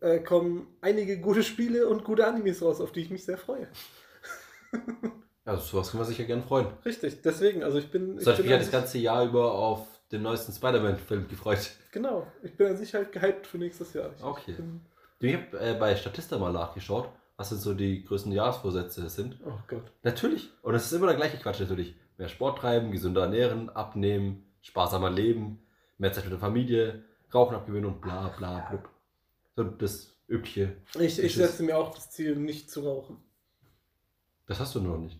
äh, kommen einige gute Spiele und gute Animes raus, auf die ich mich sehr freue. [laughs] Also sowas kann man sich ja gern freuen. Richtig, deswegen, also ich bin. Ich habe bin mich ja das ganze Jahr über auf den neuesten Spider-Man-Film gefreut. Genau, ich bin an sich halt gehypt für nächstes Jahr. Ich, Okay. Ich bin, Ich habe äh, bei Statista mal nachgeschaut, was denn so die größten Jahresvorsätze sind. oh Gott. Natürlich. Und es ist immer der gleiche Quatsch natürlich. Mehr Sport treiben, gesünder ernähren, abnehmen, sparsamer leben, mehr Zeit mit der Familie, Rauchen abgewöhnen und bla bla blub. So das übliche. Ich, ich setze mir auch das Ziel, nicht zu rauchen. Das hast du noch nicht.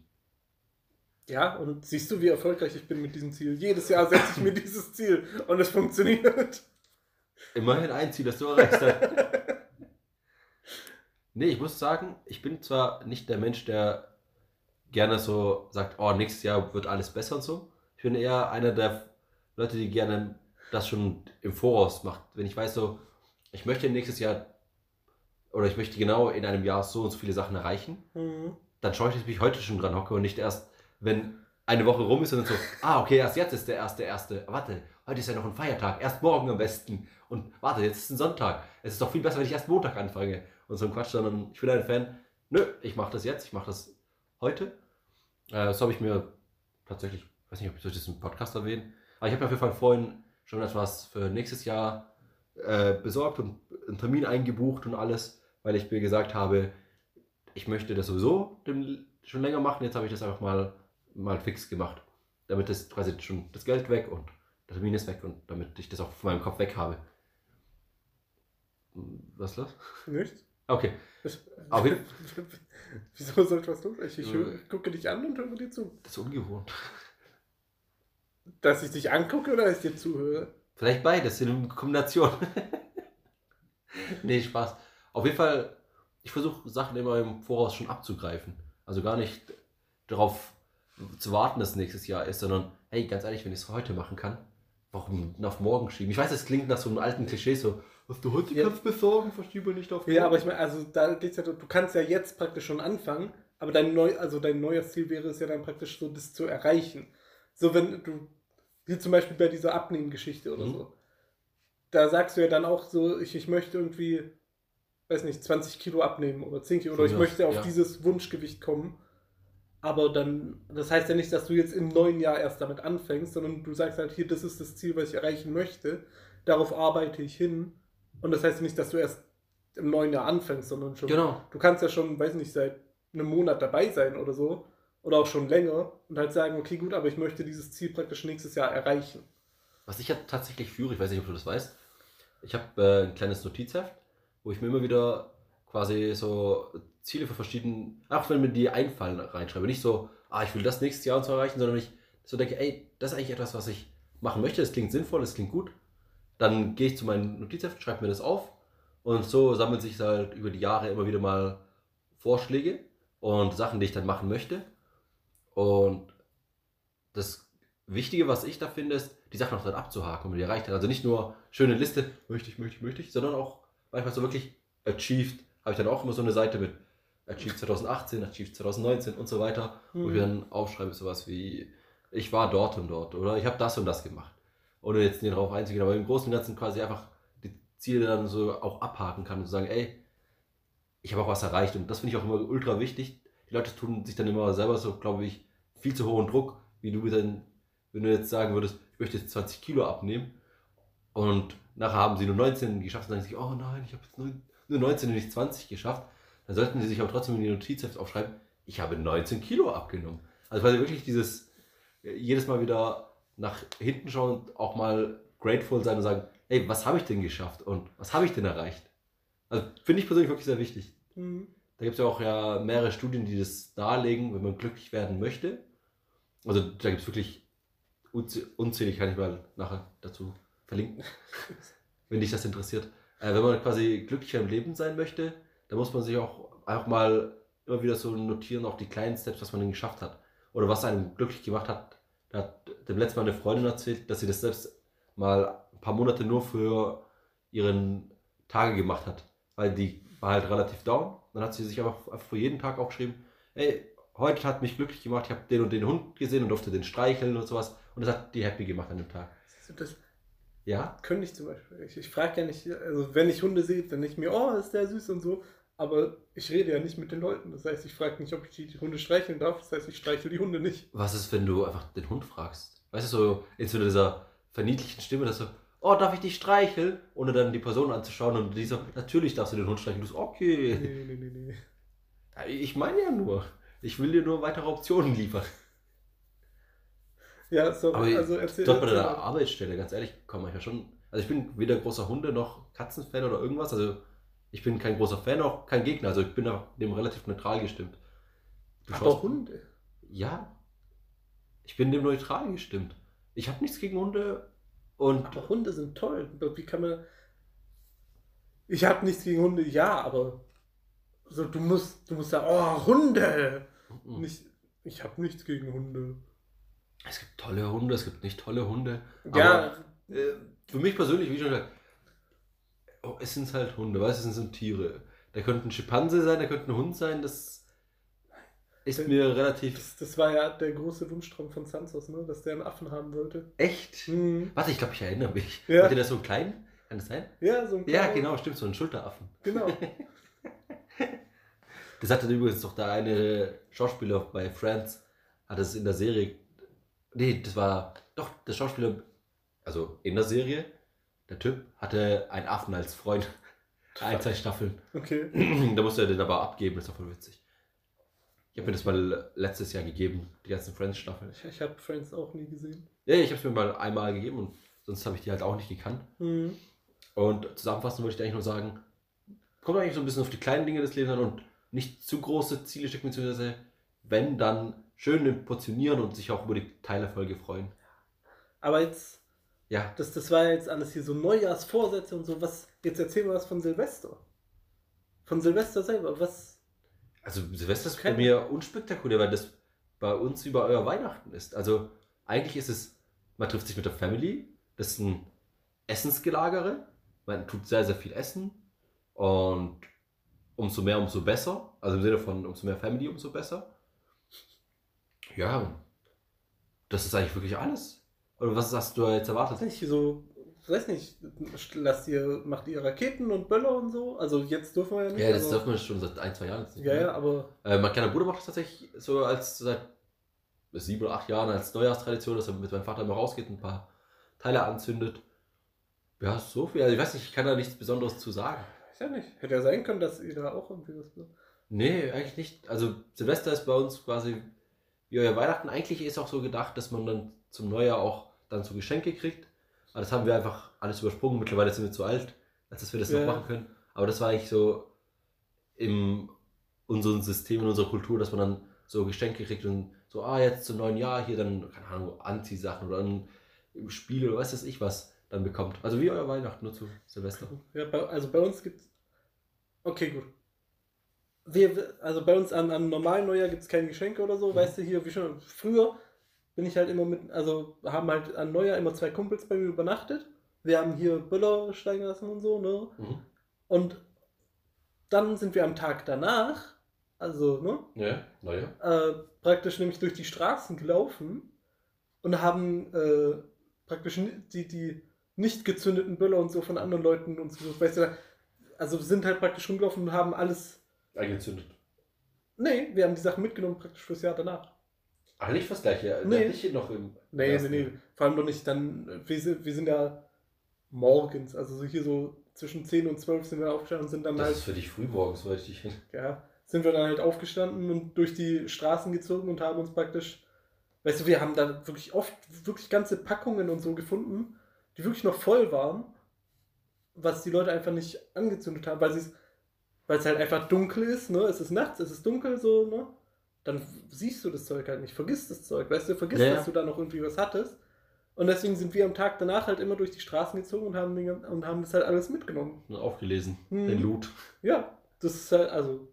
Ja, und siehst du, wie erfolgreich ich bin mit diesem Ziel? Jedes Jahr setze ich mir [laughs] dieses Ziel und es funktioniert. Immerhin ein Ziel, das du erreichst hast. [laughs] nee, ich muss sagen, ich bin zwar nicht der Mensch, der gerne so sagt, oh, nächstes Jahr wird alles besser und so. Ich bin eher einer der Leute, die gerne das schon im Voraus macht. Wenn ich weiß, so, ich möchte nächstes Jahr oder ich möchte genau in einem Jahr so und so viele Sachen erreichen, Mhm. dann schaue ich, dass ich mich heute schon dran hocke und nicht erst, wenn eine Woche rum ist und dann so, ah, okay, erst jetzt ist der erste, erste. Warte, heute ist ja noch ein Feiertag, erst morgen am besten. Und warte, jetzt ist ein Sonntag. Es ist doch viel besser, wenn ich erst Montag anfange. Und so ein Quatsch, sondern ich bin ein Fan, nö, ich mache das jetzt, ich mache das heute. Äh, so habe ich mir tatsächlich, weiß nicht, ob ich das im Podcast erwähnen, aber ich habe auf jeden Fall vorhin schon etwas für nächstes Jahr äh, besorgt und einen Termin eingebucht und alles, weil ich mir gesagt habe, ich möchte das sowieso schon länger machen. Jetzt habe ich das einfach mal, mal fix gemacht. Damit ist quasi schon das Geld weg und der Termin ist weg und damit ich das auch von meinem Kopf weg habe. Hm, Was ist los? Nicht? Okay. Jeden- [laughs] Wieso soll ich was tun? Ich, ich Äh. gucke dich an und höre dir zu. Das ist ungewohnt. Dass ich dich angucke oder dass ich dir zuhöre? Vielleicht beides in Kombination. [laughs] nee, Spaß. Auf jeden Fall, ich versuche Sachen immer im Voraus schon abzugreifen. Also gar nicht darauf zu warten, dass nächstes Jahr ist, sondern hey, ganz ehrlich, wenn ich es heute machen kann, warum auf morgen schieben? Ich weiß, es klingt nach so einem alten Klischee, so, was du heute Ja. kannst besorgen, verschiebe nicht auf Ja, aber ich meine, also da geht's ja, du kannst ja jetzt praktisch schon anfangen, aber dein neu, also dein neues Ziel wäre es ja dann praktisch so, das zu erreichen. So, wenn du, wie zum Beispiel bei dieser Abnehmen-Geschichte oder Mhm. so, da sagst du ja dann auch so, ich, ich möchte irgendwie, weiß nicht, 20 Kilo abnehmen oder 10 Kilo, oder ich möchte auf ja. dieses Wunschgewicht kommen. Aber dann, das heißt ja nicht, dass du jetzt im neuen Jahr erst damit anfängst, sondern du sagst halt, hier, das ist das Ziel, was ich erreichen möchte. Darauf arbeite ich hin. Und das heißt nicht, dass du erst im neuen Jahr anfängst, sondern schon. Genau. Du kannst ja schon, weiß nicht, seit einem Monat dabei sein oder so. Oder auch schon länger und halt sagen, okay, gut, aber ich möchte dieses Ziel praktisch nächstes Jahr erreichen. Was ich ja tatsächlich führe, ich weiß nicht, ob du das weißt, ich habe äh, ein kleines Notizheft, wo ich mir immer wieder quasi so Ziele für verschiedene, auch wenn mir die einfallen, reinschreibe. Nicht so, ah, ich will das nächstes Jahr und so erreichen, sondern ich so denke, ey, das ist eigentlich etwas, was ich machen möchte, das klingt sinnvoll, das klingt gut. Dann gehe ich zu meinem Notizheft, schreibe mir das auf und so sammelt sich halt über die Jahre immer wieder mal Vorschläge und Sachen, die ich dann machen möchte. Und das Wichtige, was ich da finde, ist, die Sachen auch dann abzuhaken und die erreicht hat. Also nicht nur schöne Liste, möchte ich, möchte ich, möchte ich, sondern auch manchmal so wirklich achieved. Habe ich dann auch immer so eine Seite mit achieved 2018, achieved 2019 und so weiter, wo ich Mhm. dann aufschreibe sowas wie, ich war dort und dort oder ich habe das und das gemacht. Ohne jetzt nicht darauf einzugehen, aber im Großen und Ganzen quasi einfach die Ziele dann so auch abhaken kann und sagen, ey, ich habe auch was erreicht und das finde ich auch immer ultra wichtig. Die Leute tun sich dann immer selber so, glaube ich, viel zu hohen Druck, wie du dann, wenn du jetzt sagen würdest, ich möchte jetzt 20 Kilo abnehmen und nachher haben sie nur 19 geschafft und denken sie, oh nein, ich habe jetzt nur, nur 19 und nicht 20 geschafft. Dann sollten sie sich aber trotzdem in die Notizheft aufschreiben, ich habe 19 Kilo abgenommen. Also weil wirklich dieses äh, jedes Mal wieder nach hinten schauen und auch mal grateful sein und sagen, hey, was habe ich denn geschafft und was habe ich denn erreicht? Also finde ich persönlich wirklich sehr wichtig. Mhm. Da gibt es ja auch ja mehrere Studien, die das darlegen, wenn man glücklich werden möchte. Also da gibt es wirklich unzäh- unzählig, kann ich mal nachher dazu verlinken, [laughs] wenn dich das interessiert. Äh, wenn man quasi glücklicher im Leben sein möchte, dann muss man sich auch einfach mal immer wieder so notieren, auch die kleinen Steps, was man denn geschafft hat. Oder was einem glücklich gemacht hat. Da hat dem letzten Mal eine Freundin erzählt, dass sie das selbst mal ein paar Monate nur für ihren Tage gemacht hat. Weil die war halt relativ down. Dann hat sie sich einfach, für jeden Tag aufgeschrieben, ey, heute hat mich glücklich gemacht, ich habe den und den Hund gesehen und durfte den streicheln und sowas. Und das hat die happy gemacht an dem Tag. Das, Ja? Könnte ich zum Beispiel. Ich, ich frage ja nicht, also wenn ich Hunde sehe, dann nicht mir, oh, ist der süß und so. Aber ich rede ja nicht mit den Leuten. Das heißt, ich frage nicht, ob ich die Hunde streicheln darf. Das heißt, ich streichel die Hunde nicht. Was ist, wenn du einfach den Hund fragst? Weißt du, so in so dieser verniedlichen Stimme, dass so, oh, darf ich dich streicheln? Ohne dann die Person anzuschauen und die so, natürlich darfst du den Hund streicheln. Du so, okay. Nee, nee, nee, nee. Ich meine ja nur, ich will dir nur weitere Optionen liefern. Ja, so, Aber also erzähl. Dort bei der mal. Arbeitsstelle, ganz ehrlich, komm ich ja schon. Also ich bin weder großer Hunde noch Katzenfan oder irgendwas. Also ich bin kein großer Fan, auch kein Gegner. Also ich bin dem relativ neutral gestimmt. Du Aber schaust- Hunde. Ja. Ich bin dem neutral gestimmt. Ich habe nichts gegen Hunde und Aber Hunde sind toll. Wie kann man. Ich habe nichts gegen Hunde, ja, aber so, du musst, du musst sagen, oh, Hunde! Mhm. Nicht, ich habe nichts gegen Hunde. Es gibt tolle Hunde, es gibt nicht tolle Hunde. Ja, Äh, für mich persönlich, wie schon gesagt, oh, es sind halt Hunde, weißt du, es sind Tiere. Da könnte ein Schimpanse sein, da könnte ein Hund sein, das ist mir relativ das, das war ja der große Wunschtraum von Sansos, ne? dass der einen Affen haben wollte. echt. Mhm. Warte, ich glaube, ich erinnere mich. Ja. Hatte der so einen kleinen? Kann das sein? Ja, so ein Ja, kleiner- genau, stimmt, so einen Schulteraffen. Genau. [laughs] Das hatte übrigens doch der eine Schauspieler bei Friends, hat es in der Serie. Nee, das war doch der Schauspieler, also in der Serie, der Typ hatte einen Affen als Freund. Ein, zwei Staffeln. Okay. [clears throat] da musste er den aber abgeben, das war voll witzig. Ich habe mir das mal letztes Jahr gegeben, die ganzen Friends-Staffeln. Ich, ich habe Friends auch nie gesehen. Ja, ich habe es mir mal einmal gegeben und sonst habe ich die halt auch nicht gekannt. Mhm. Und zusammenfassend würde ich eigentlich nur sagen, kommt eigentlich so ein bisschen auf die kleinen Dinge des Lebens an und nicht zu große Ziele stecken, beziehungsweise wenn, dann schön portionieren und sich auch über die Teilerfolge freuen. Aber jetzt, Ja, das, das war jetzt alles hier so Neujahrsvorsätze und so. Was, jetzt erzähl mal was von Silvester. Von Silvester selber. Was. also Silvester ist bei mir unspektakulär, weil das bei uns über euer Weihnachten ist. Also eigentlich ist es, man trifft sich mit der Family, das ist ein Essensgelagere, man tut sehr, sehr viel Essen und umso mehr, umso besser. Also im Sinne von umso mehr Family, umso besser. Ja, das ist eigentlich wirklich alles. Oder was hast du jetzt erwartet? Nicht, so. Weiß nicht, lasst ihr, macht ihr Raketen und Böller und so? Also jetzt dürfen wir ja nicht. Ja, das aber, dürfen wir schon seit ein, zwei Jahren. jetzt nicht ja, mehr. ja, aber Äh, mein kleiner Bruder macht das tatsächlich so als seit sieben oder acht Jahren als Neujahrstradition, dass er mit meinem Vater immer rausgeht und ein paar Teile anzündet. Ja, so viel. Also ich weiß nicht, ich kann da nichts Besonderes zu sagen. weiß ja nicht. Hätte ja sein können, dass ihr da auch irgendwie was. Nee, eigentlich nicht. Also Silvester ist bei uns quasi wie euer Weihnachten. Eigentlich ist auch so gedacht, dass man dann zum Neujahr auch dann so Geschenke kriegt. Aber das haben wir einfach alles übersprungen. Mittlerweile sind wir zu alt, als dass wir das Ja. noch machen können. Aber das war eigentlich so in unserem System, in unserer Kultur, dass man dann so Geschenke kriegt und so, ah, jetzt zum neuen Jahr hier dann, keine Ahnung, Anziehsachen oder ein Spiel oder was weiß ich was dann bekommt. Also wie euer Weihnachten, nur zu Silvester. Ja, also bei uns gibt Okay, gut. Wir, also bei uns an, an normalen Neujahr gibt es keine Geschenke oder so, Mhm. weißt du, hier, wie schon früher bin ich halt immer mit, also haben halt an Neujahr immer zwei Kumpels bei mir übernachtet. Wir haben hier Böller steigen lassen und so, ne? Mhm. Und dann sind wir am Tag danach, also, ne? Ja, Neujahr. äh, praktisch nämlich durch die Straßen gelaufen und haben äh, praktisch die, die nicht gezündeten Böller und so von anderen Leuten und so, weißt du, also sind halt praktisch rumgelaufen und haben alles, Eingezündet. nee, wir haben die Sachen mitgenommen praktisch fürs Jahr danach. Ach, nicht fürs gleiche. Nee. Nicht noch im. Nee, nee, ersten nee, Jahr. vor allem doch nicht dann, äh, wir sind, wir sind ja morgens, also so hier so zwischen 10 und 12 sind wir aufgestanden und sind dann Das halt ist für dich früh morgens, weil ich dich hin. ja, sind wir dann halt aufgestanden und durch die Straßen gezogen und haben uns praktisch, weißt du, wir haben da wirklich oft wirklich ganze Packungen und so gefunden, die wirklich noch voll waren, was die Leute einfach nicht angezündet haben, weil sie es, weil es halt einfach dunkel ist, ne? Es ist nachts, es ist dunkel so, ne? Dann siehst du das Zeug halt nicht, vergisst das Zeug, weißt du, vergisst, Ja, dass du da noch irgendwie was hattest. Und deswegen sind wir am Tag danach halt immer durch die Straßen gezogen und haben, den, und haben das halt alles mitgenommen. Und aufgelesen. Hm. Den Loot. Ja, das ist halt, also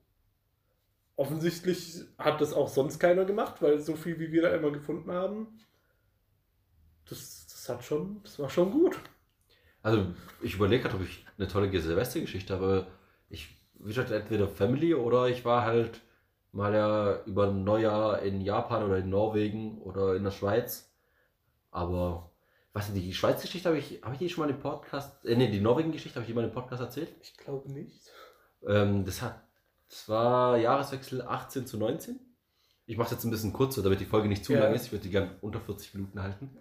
offensichtlich hat das auch sonst keiner gemacht, weil so viel wie wir da immer gefunden haben, das, das hat schon, das war schon gut. Also, ich überlege gerade, ob ich eine tolle Silvestergeschichte habe. aber Ich, wie gesagt, entweder Family oder ich war halt mal ja über ein Neujahr in Japan oder in Norwegen oder in der Schweiz. Aber Was die Schweiz-Geschichte habe ich, habe ich die schon mal im Podcast, äh, nee, die Norwegen-Geschichte habe ich die mal im Podcast erzählt? Ich glaube nicht. Ähm, das hat, das war Jahreswechsel 18 zu 19. Ich mache es jetzt ein bisschen kurz, damit die Folge nicht zu Ja. lang ist. Ich würde die gerne unter 40 Minuten halten.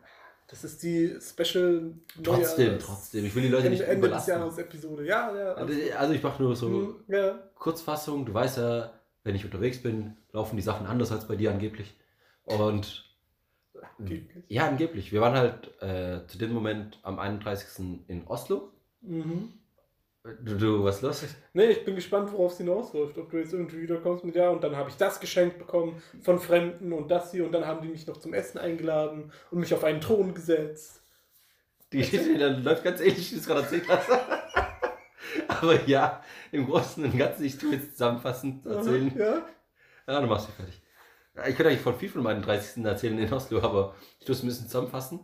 Das ist die Special Trotzdem, Neujahrs- trotzdem. Ich will die Leute nicht Ende, Ende des. Jahres Episode. Ja, ja. Also ich mache nur so Hm, ja. Kurzfassung. Du weißt ja, wenn ich unterwegs bin, laufen die Sachen anders als bei dir angeblich. Und Angeblich. ja, angeblich. Wir waren halt äh, zu dem Moment am 31. in Oslo. Mhm. Du, du was los? Nee, ich bin gespannt, worauf es hinausläuft. Ob du jetzt irgendwie wiederkommst mit ja und dann habe ich das geschenkt bekommen von Fremden und das hier und dann haben die mich noch zum Essen eingeladen und mich auf einen Thron gesetzt. Die Geschichte [laughs] dann läuft ganz ähnlich, wie du es gerade erzählt hast. [laughs] Aber ja, im Großen und Ganzen, ich tue jetzt zusammenfassend erzählen. Ja. Ja, du machst dich fertig. Ich könnte eigentlich von viel von meinen 30. erzählen in Oslo, aber ich tue es ein bisschen zusammenfassen.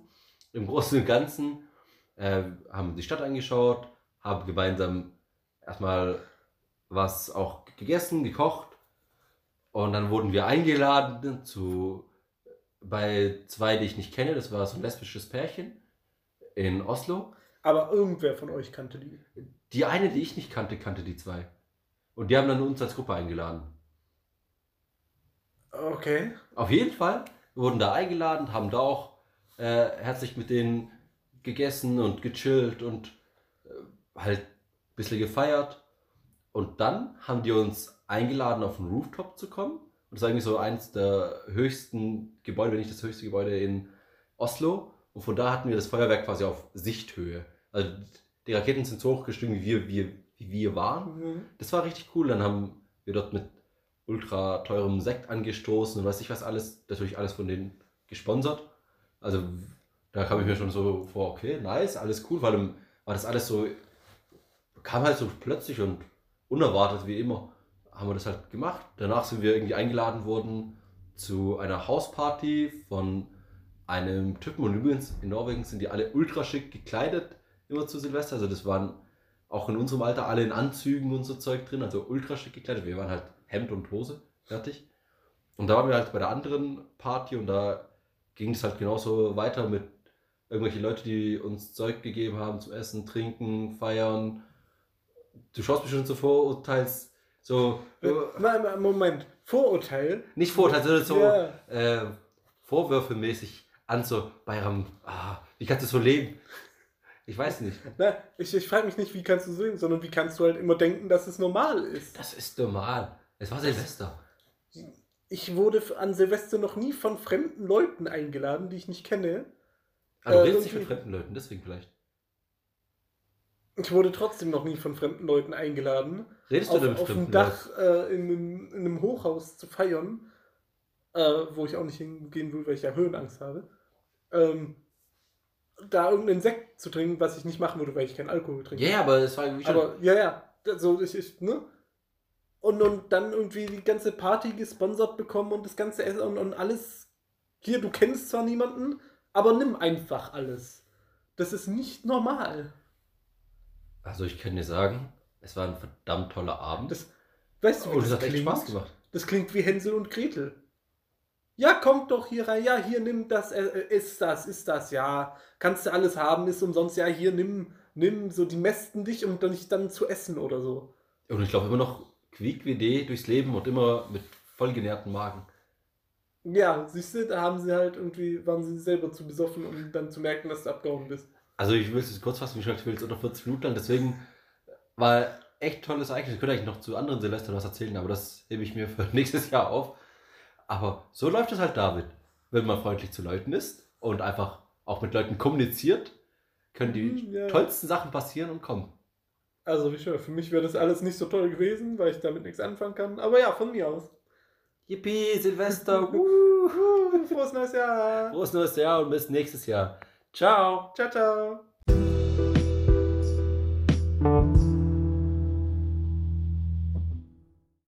Im Großen und Ganzen äh, haben wir die Stadt angeschaut, haben gemeinsam erstmal was auch gegessen, gekocht und dann wurden wir eingeladen zu bei zwei, die ich nicht kenne. Das war so ein lesbisches Pärchen in Oslo. Aber irgendwer von euch kannte die. Die eine, die ich nicht kannte, kannte die zwei. Und die haben dann uns als Gruppe eingeladen. Okay. Auf jeden Fall wir wurden da eingeladen, haben da auch äh, herzlich mit denen gegessen und gechillt und halt ein bisschen gefeiert. Und dann haben die uns eingeladen, auf den Rooftop zu kommen. Und das ist eigentlich so eins der höchsten Gebäude, wenn nicht das höchste Gebäude in Oslo. Und von da hatten wir das Feuerwerk quasi auf Sichthöhe. Also die Raketen sind so hoch gestiegen, wie wir, wie, wie wir waren. Mhm. Das war richtig cool. Dann haben wir dort mit ultra teurem Sekt angestoßen und weiß ich was alles. Natürlich alles von denen gesponsert. Also da kam ich mir schon so vor, okay, nice, alles cool. Vor allem war das alles so, kam halt so plötzlich und unerwartet wie immer. Haben wir das halt gemacht. Danach sind wir irgendwie eingeladen worden zu einer Hausparty von einem Typen. Und übrigens in Norwegen sind die alle ultra schick gekleidet, immer zu Silvester. Also das waren auch in unserem Alter alle in Anzügen und so Zeug drin, also ultra schick gekleidet. Wir waren halt Hemd und Hose, fertig. Und da waren wir halt bei der anderen Party und da ging es halt genauso weiter mit irgendwelche Leute, die uns Zeug gegeben haben zum Essen, Trinken, Feiern. Du schaust mich schon so vorurteils, so, Äh, nein, Moment. Vorurteil. nicht Vorurteils, sondern so Ja. äh, vorwürfemäßig an, so Bayram, ah, wie kannst du so leben? Ich weiß nicht. Na, ich ich frage mich nicht, wie kannst du so, sondern wie kannst du halt immer denken, dass es normal ist. Das ist normal. Es war Silvester. Ich wurde an Silvester noch nie von fremden Leuten eingeladen, die ich nicht kenne. Ah, du Äh, redest nicht mit fremden Leuten, deswegen vielleicht. Ich wurde trotzdem noch nie von fremden Leuten eingeladen, Redest auf, du denn mit auf dem Dach äh, in, einem, in einem Hochhaus zu feiern, äh, wo ich auch nicht hingehen will, weil ich ja Höhenangst habe. Ähm, da irgendeinen Sekt zu trinken, was ich nicht machen würde, weil ich keinen Alkohol trinke. Ja, aber es war irgendwie schon. Aber ja, ja, so ich, ich ne? Und, und dann irgendwie die ganze Party gesponsert bekommen und das ganze Essen und, und alles. Hier, du kennst zwar niemanden, aber nimm einfach alles. Das ist nicht normal. Also ich kann dir sagen, es war ein verdammt toller Abend. Das, weißt du, wie und das, es hat echt klingt? Spaß gemacht. Das klingt wie Hänsel und Gretel. Ja, kommt doch hier rein. Ja, hier nimm das. Äh, äh, ist das, ist das. Ja, kannst du alles haben, ist umsonst. Ja, hier nimm, nimm so die mästen dich, um dann nicht dann zu essen oder so. Und ich glaube immer noch quiek-wie durchs Leben und immer mit vollgenährten Magen. Ja, siehst du, da haben sie halt irgendwie, waren sie selber zu besoffen, um dann zu merken, dass du abgehauen bist. Also ich will es jetzt kurz fassen, wie schon gesagt, ich will jetzt unter 40 Minuten lang, deswegen war echt tolles Ereignis. Ich könnte eigentlich noch zu anderen Silvestern was erzählen, aber das hebe ich mir für [laughs] nächstes Jahr auf. Aber so läuft es halt damit. Wenn man freundlich zu Leuten ist und einfach auch mit Leuten kommuniziert, können die Mhm, ja. tollsten Sachen passieren und kommen. Also, wie schön, für mich wäre das alles nicht so toll gewesen, weil ich damit nichts anfangen kann. Aber ja, von mir aus. Yippie, Silvester, frohes neues Jahr. frohes neues Jahr und bis nächstes Jahr. Ciao. Ciao, ciao.